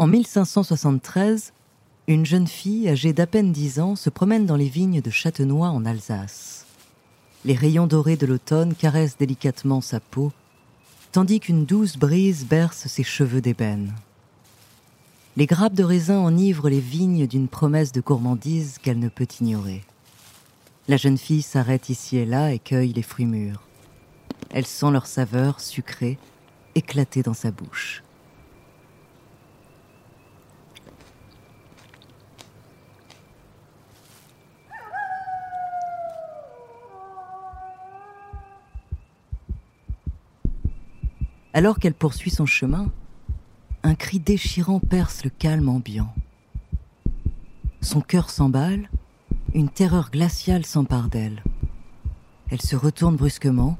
En 1573, une jeune fille âgée d'à peine 10 ans se promène dans les vignes de Châtenois en Alsace. Les rayons dorés de l'automne caressent délicatement sa peau, tandis qu'une douce brise berce ses cheveux d'ébène. Les grappes de raisin enivrent les vignes d'une promesse de gourmandise qu'elle ne peut ignorer. La jeune fille s'arrête ici et là et cueille les fruits mûrs. Elle sent leur saveur sucrée éclater dans sa bouche. Alors qu'elle poursuit son chemin, un cri déchirant perce le calme ambiant. Son cœur s'emballe, une terreur glaciale s'empare d'elle. Elle se retourne brusquement,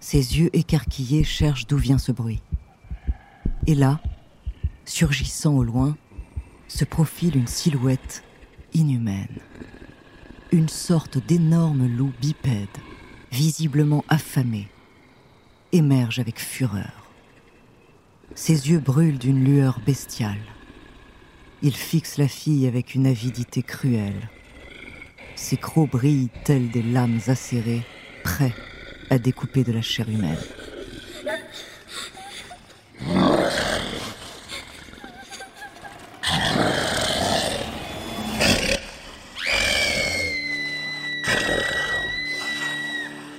ses yeux écarquillés cherchent d'où vient ce bruit. Et là, surgissant au loin, se profile une silhouette inhumaine. Une sorte d'énorme loup bipède, visiblement affamé, émerge avec fureur. Ses yeux brûlent d'une lueur bestiale. Il fixe la fille avec une avidité cruelle. Ses crocs brillent tels des lames acérées, prêts à découper de la chair humaine.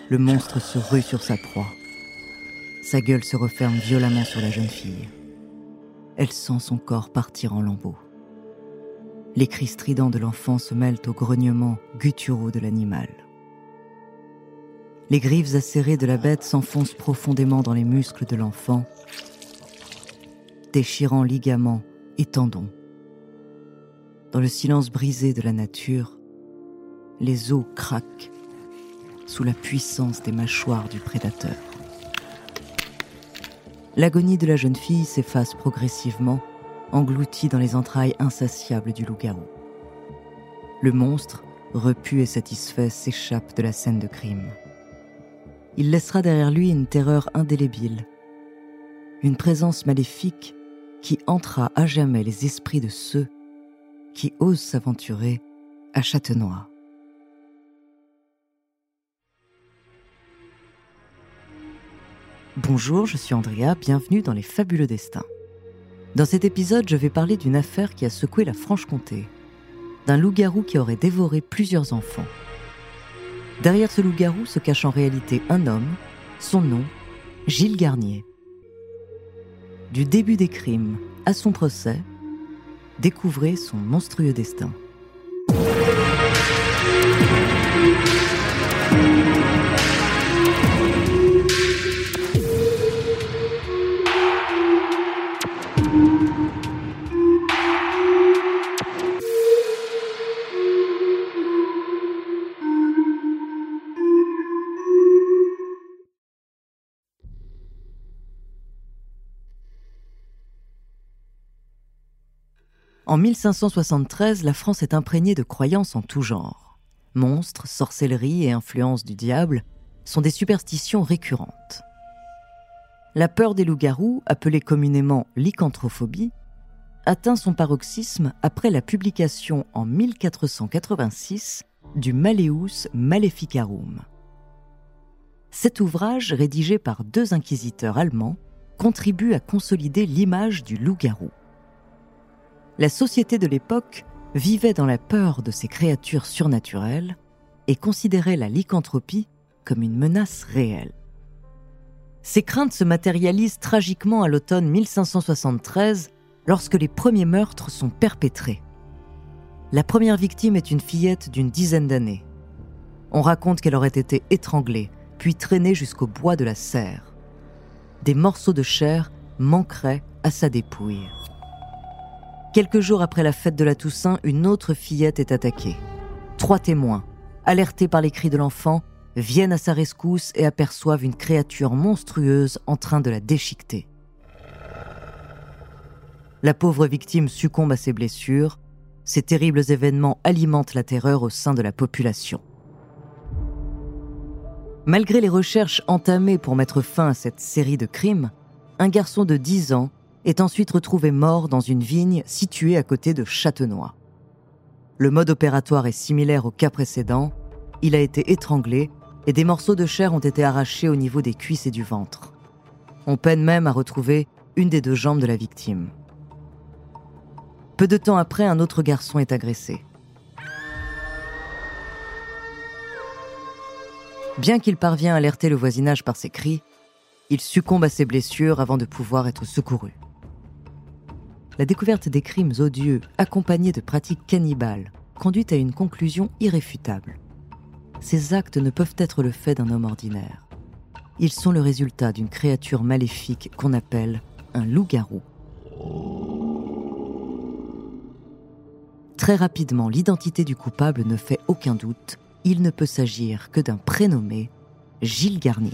Le monstre se rue sur sa proie. Sa gueule se referme violemment sur la jeune fille. Elle sent son corps partir en lambeaux. Les cris stridents de l'enfant se mêlent aux grognements gutturaux de l'animal. Les griffes acérées de la bête s'enfoncent profondément dans les muscles de l'enfant, déchirant ligaments et tendons. Dans le silence brisé de la nature, les os craquent sous la puissance des mâchoires du prédateur. L'agonie de la jeune fille s'efface progressivement, engloutie dans les entrailles insatiables du loup-garou. Le monstre, repu et satisfait, s'échappe de la scène de crime. Il laissera derrière lui une terreur indélébile, une présence maléfique qui entra à jamais les esprits de ceux qui osent s'aventurer à Châtenois. Bonjour, je suis Andrea, bienvenue dans Les Fabuleux Destins. Dans cet épisode, je vais parler d'une affaire qui a secoué la Franche-Comté, d'un loup-garou qui aurait dévoré plusieurs enfants. Derrière ce loup-garou se cache en réalité un homme, son nom, Gilles Garnier. Du début des crimes à son procès, découvrez son monstrueux destin. En 1573, la France est imprégnée de croyances en tout genre. Monstres, sorcellerie et influence du diable sont des superstitions récurrentes. La peur des loups-garous, appelée communément lycanthrophobie, atteint son paroxysme après la publication en 1486 du Malleus Maleficarum. Cet ouvrage, rédigé par deux inquisiteurs allemands, contribue à consolider l'image du loup-garou la société de l'époque vivait dans la peur de ces créatures surnaturelles et considérait la lycanthropie comme une menace réelle. Ces craintes se matérialisent tragiquement à l'automne 1573 lorsque les premiers meurtres sont perpétrés. La première victime est une fillette d'une dizaine d'années. On raconte qu'elle aurait été étranglée, puis traînée jusqu'au bois de la serre. Des morceaux de chair manqueraient à sa dépouille. Quelques jours après la fête de la Toussaint, une autre fillette est attaquée. Trois témoins, alertés par les cris de l'enfant, viennent à sa rescousse et aperçoivent une créature monstrueuse en train de la déchiqueter. La pauvre victime succombe à ses blessures. Ces terribles événements alimentent la terreur au sein de la population. Malgré les recherches entamées pour mettre fin à cette série de crimes, un garçon de 10 ans est ensuite retrouvé mort dans une vigne située à côté de Châtenois. Le mode opératoire est similaire au cas précédent. Il a été étranglé et des morceaux de chair ont été arrachés au niveau des cuisses et du ventre. On peine même à retrouver une des deux jambes de la victime. Peu de temps après, un autre garçon est agressé. Bien qu'il parvient à alerter le voisinage par ses cris, il succombe à ses blessures avant de pouvoir être secouru. La découverte des crimes odieux accompagnés de pratiques cannibales conduit à une conclusion irréfutable. Ces actes ne peuvent être le fait d'un homme ordinaire. Ils sont le résultat d'une créature maléfique qu'on appelle un loup-garou. Très rapidement, l'identité du coupable ne fait aucun doute. Il ne peut s'agir que d'un prénommé Gilles Garnier.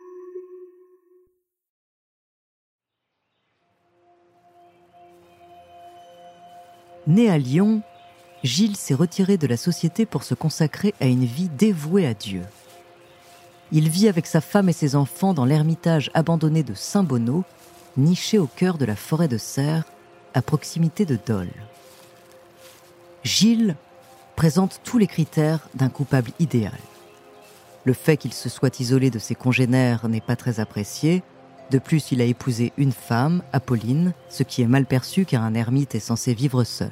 Né à Lyon, Gilles s'est retiré de la société pour se consacrer à une vie dévouée à Dieu. Il vit avec sa femme et ses enfants dans l'ermitage abandonné de Saint-Bonneau, niché au cœur de la forêt de Serre, à proximité de Dole. Gilles présente tous les critères d'un coupable idéal. Le fait qu'il se soit isolé de ses congénères n'est pas très apprécié, de plus, il a épousé une femme, Apolline, ce qui est mal perçu car un ermite est censé vivre seul.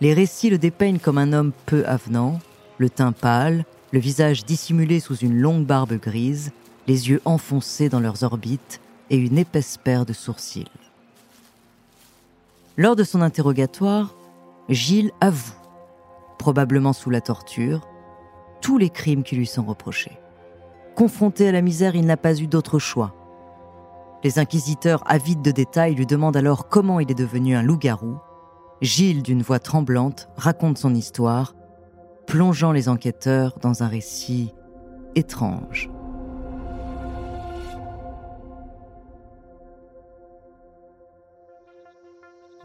Les récits le dépeignent comme un homme peu avenant, le teint pâle, le visage dissimulé sous une longue barbe grise, les yeux enfoncés dans leurs orbites et une épaisse paire de sourcils. Lors de son interrogatoire, Gilles avoue, probablement sous la torture, tous les crimes qui lui sont reprochés. Confronté à la misère, il n'a pas eu d'autre choix les inquisiteurs, avides de détails, lui demandent alors comment il est devenu un loup-garou. Gilles, d'une voix tremblante, raconte son histoire, plongeant les enquêteurs dans un récit étrange.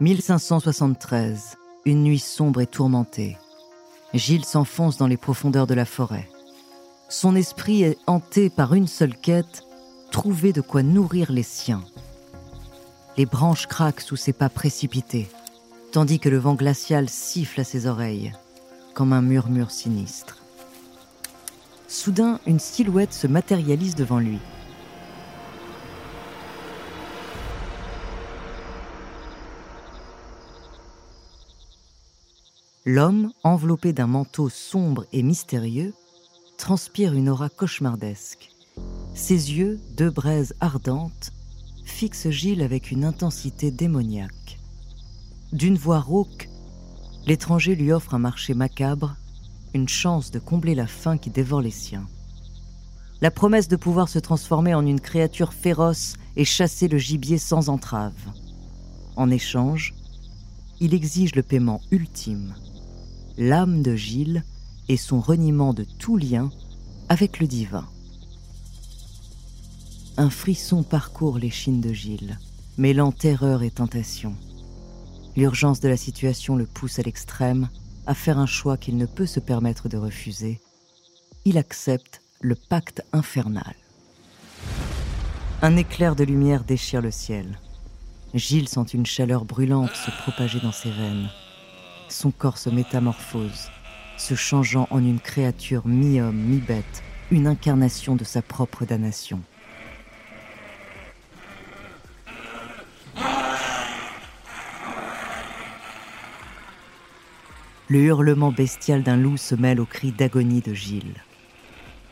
« 1573, une nuit sombre et tourmentée. Gilles s'enfonce dans les profondeurs de la forêt. Son esprit est hanté par une seule quête, trouver de quoi nourrir les siens. Les branches craquent sous ses pas précipités, tandis que le vent glacial siffle à ses oreilles, comme un murmure sinistre. Soudain, une silhouette se matérialise devant lui. L'homme, enveloppé d'un manteau sombre et mystérieux, transpire une aura cauchemardesque. Ses yeux, deux braises ardentes, fixent Gilles avec une intensité démoniaque. D'une voix rauque, l'étranger lui offre un marché macabre, une chance de combler la faim qui dévore les siens. La promesse de pouvoir se transformer en une créature féroce et chasser le gibier sans entrave. En échange, il exige le paiement ultime, l'âme de Gilles et son reniement de tout lien avec le divin. Un frisson parcourt l'échine de Gilles, mêlant terreur et tentation. L'urgence de la situation le pousse à l'extrême, à faire un choix qu'il ne peut se permettre de refuser. Il accepte le pacte infernal. Un éclair de lumière déchire le ciel. Gilles sent une chaleur brûlante se propager dans ses veines. Son corps se métamorphose, se changeant en une créature mi-homme, mi-bête, une incarnation de sa propre damnation. Le hurlement bestial d'un loup se mêle au cri d'agonie de Gilles.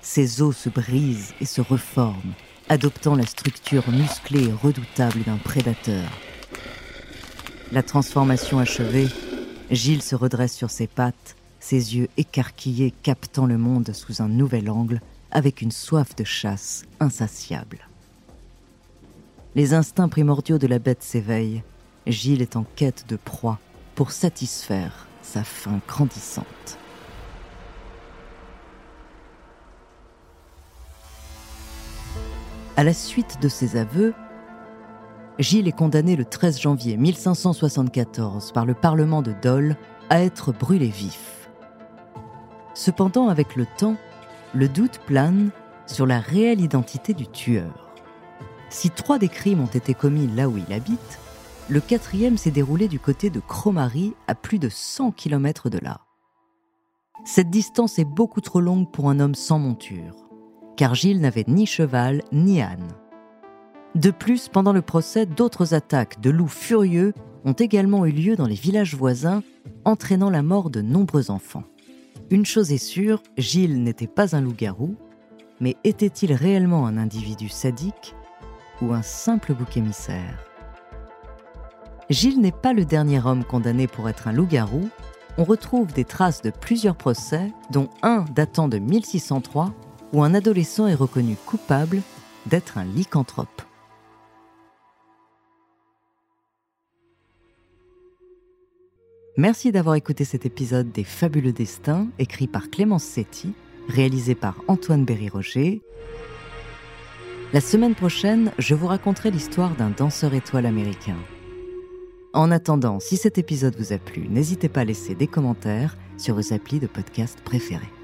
Ses os se brisent et se reforment, adoptant la structure musclée et redoutable d'un prédateur. La transformation achevée, Gilles se redresse sur ses pattes, ses yeux écarquillés captant le monde sous un nouvel angle avec une soif de chasse insatiable. Les instincts primordiaux de la bête s'éveillent. Gilles est en quête de proie pour satisfaire sa faim grandissante. À la suite de ses aveux, Gilles est condamné le 13 janvier 1574 par le Parlement de Dole à être brûlé vif. Cependant, avec le temps, le doute plane sur la réelle identité du tueur. Si trois des crimes ont été commis là où il habite, le quatrième s'est déroulé du côté de Cromary, à plus de 100 km de là. Cette distance est beaucoup trop longue pour un homme sans monture, car Gilles n'avait ni cheval ni âne. De plus, pendant le procès, d'autres attaques de loups furieux ont également eu lieu dans les villages voisins, entraînant la mort de nombreux enfants. Une chose est sûre, Gilles n'était pas un loup-garou, mais était-il réellement un individu sadique ou un simple bouc émissaire? Gilles n'est pas le dernier homme condamné pour être un loup-garou. On retrouve des traces de plusieurs procès, dont un datant de 1603, où un adolescent est reconnu coupable d'être un lycanthrope. Merci d'avoir écouté cet épisode des Fabuleux Destins, écrit par Clémence Setti, réalisé par Antoine Berry-Roger. La semaine prochaine, je vous raconterai l'histoire d'un danseur étoile américain. En attendant, si cet épisode vous a plu, n'hésitez pas à laisser des commentaires sur vos applis de podcast préférés.